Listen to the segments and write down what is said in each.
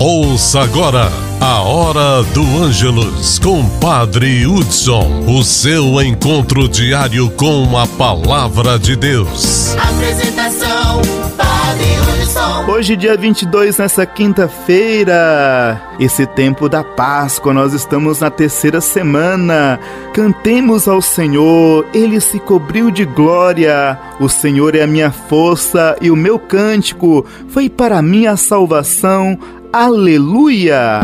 Ouça agora a Hora do Ângelus com Padre Hudson, o seu encontro diário com a Palavra de Deus. Apresentação, Padre Hudson. Hoje, dia 22, nessa quinta-feira, esse tempo da Páscoa, nós estamos na terceira semana. Cantemos ao Senhor, Ele se cobriu de glória. O Senhor é a minha força e o meu cântico foi para mim a salvação. Aleluia!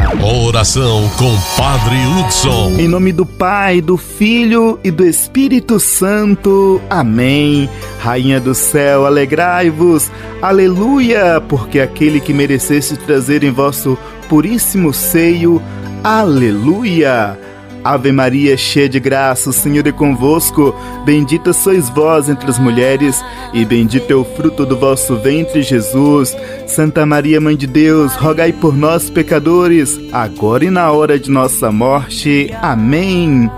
Oração com Padre Hudson. Em nome do Pai, do Filho e do Espírito Santo. Amém. Rainha do céu, alegrai-vos. Aleluia! Porque aquele que merecesse trazer em vosso puríssimo seio. Aleluia! Ave Maria, cheia de graça, o Senhor é convosco. Bendita sois vós entre as mulheres, e bendito é o fruto do vosso ventre, Jesus. Santa Maria, Mãe de Deus, rogai por nós, pecadores, agora e na hora de nossa morte. Amém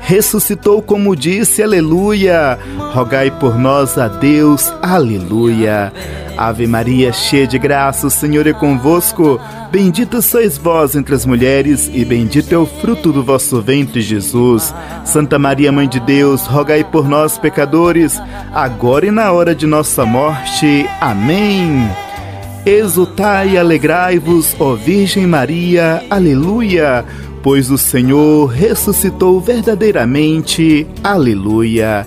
ressuscitou como disse, aleluia. Rogai por nós a Deus, aleluia. Ave Maria, cheia de graça, o Senhor é convosco. Bendita sois vós entre as mulheres, e bendito é o fruto do vosso ventre, Jesus. Santa Maria, Mãe de Deus, rogai por nós, pecadores, agora e na hora de nossa morte. Amém. Exultai e alegrai-vos, ó Virgem Maria, aleluia pois o Senhor ressuscitou verdadeiramente. Aleluia.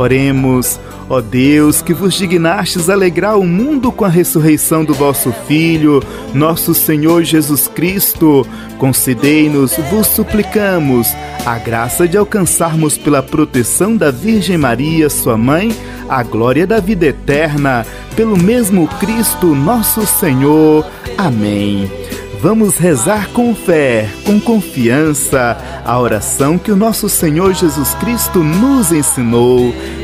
Oremos. Ó Deus, que vos dignastes alegrar o mundo com a ressurreição do vosso Filho, nosso Senhor Jesus Cristo, concedei-nos, vos suplicamos, a graça de alcançarmos pela proteção da Virgem Maria, sua mãe, a glória da vida eterna, pelo mesmo Cristo, nosso Senhor. Amém. Vamos rezar com fé, com confiança, a oração que o nosso Senhor Jesus Cristo nos ensinou.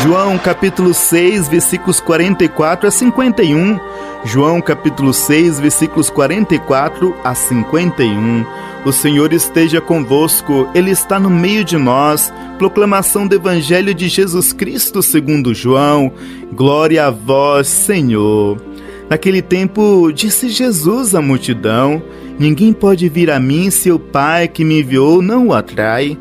João capítulo 6, versículos 44 a 51. João capítulo 6, versículos 44 a 51. O Senhor esteja convosco, Ele está no meio de nós. Proclamação do Evangelho de Jesus Cristo segundo João. Glória a vós, Senhor. Naquele tempo, disse Jesus à multidão: Ninguém pode vir a mim se o Pai que me enviou não o atrai,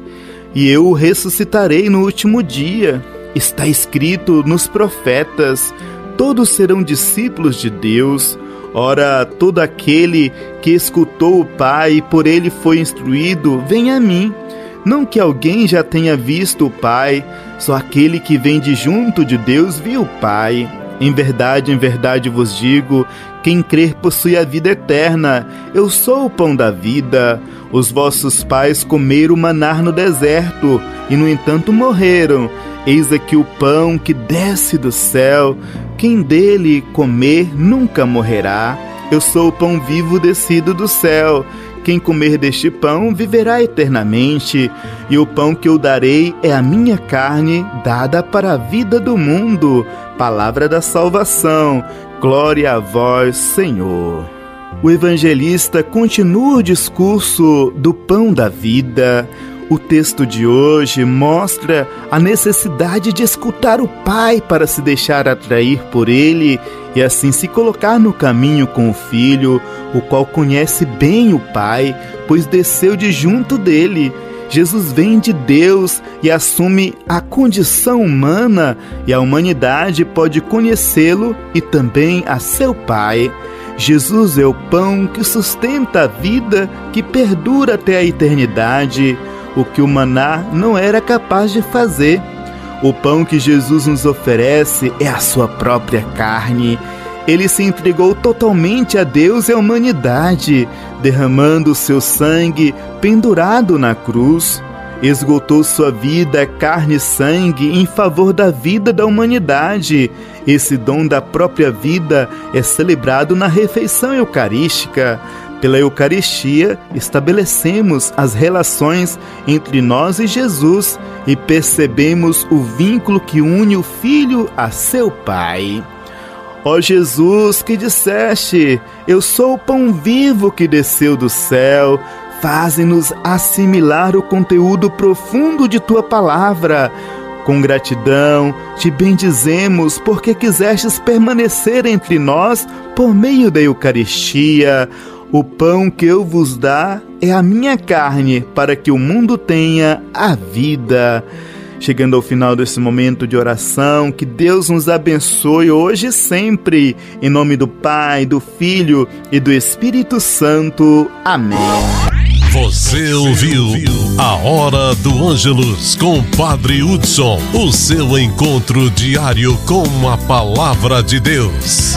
e eu o ressuscitarei no último dia. Está escrito nos profetas: todos serão discípulos de Deus. Ora, todo aquele que escutou o Pai e por ele foi instruído, vem a mim. Não que alguém já tenha visto o Pai, só aquele que vem de junto de Deus viu o Pai. Em verdade, em verdade vos digo: quem crer possui a vida eterna. Eu sou o pão da vida. Os vossos pais comeram manar no deserto e, no entanto, morreram. Eis aqui o pão que desce do céu. Quem dele comer nunca morrerá. Eu sou o pão vivo descido do céu. Quem comer deste pão viverá eternamente, e o pão que eu darei é a minha carne, dada para a vida do mundo. Palavra da salvação. Glória a vós, Senhor. O evangelista continua o discurso do pão da vida. O texto de hoje mostra a necessidade de escutar o Pai para se deixar atrair por ele e assim se colocar no caminho com o Filho, o qual conhece bem o Pai, pois desceu de junto dele. Jesus vem de Deus e assume a condição humana, e a humanidade pode conhecê-lo e também a seu Pai. Jesus é o pão que sustenta a vida, que perdura até a eternidade o que o maná não era capaz de fazer. O pão que Jesus nos oferece é a sua própria carne. Ele se entregou totalmente a Deus e à humanidade. derramando seu sangue pendurado na cruz. Esgotou sua vida, carne e sangue em favor da vida da humanidade. Esse dom da própria vida é celebrado na refeição eucarística. Pela Eucaristia, estabelecemos as relações entre nós e Jesus e percebemos o vínculo que une o Filho a seu Pai. Ó Jesus, que disseste: Eu sou o pão vivo que desceu do céu, faze-nos assimilar o conteúdo profundo de tua palavra. Com gratidão, te bendizemos porque quisestes permanecer entre nós por meio da Eucaristia. O pão que eu vos dá é a minha carne, para que o mundo tenha a vida. Chegando ao final desse momento de oração, que Deus nos abençoe hoje e sempre. Em nome do Pai, do Filho e do Espírito Santo. Amém. Você ouviu a Hora do Ângelus com Padre Hudson, o seu encontro diário com a palavra de Deus.